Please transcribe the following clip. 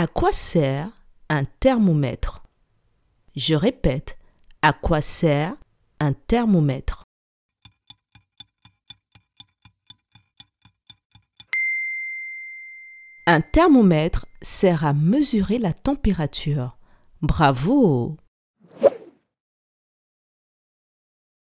À quoi sert un thermomètre? Je répète, à quoi sert un thermomètre? Un thermomètre sert à mesurer la température. Bravo!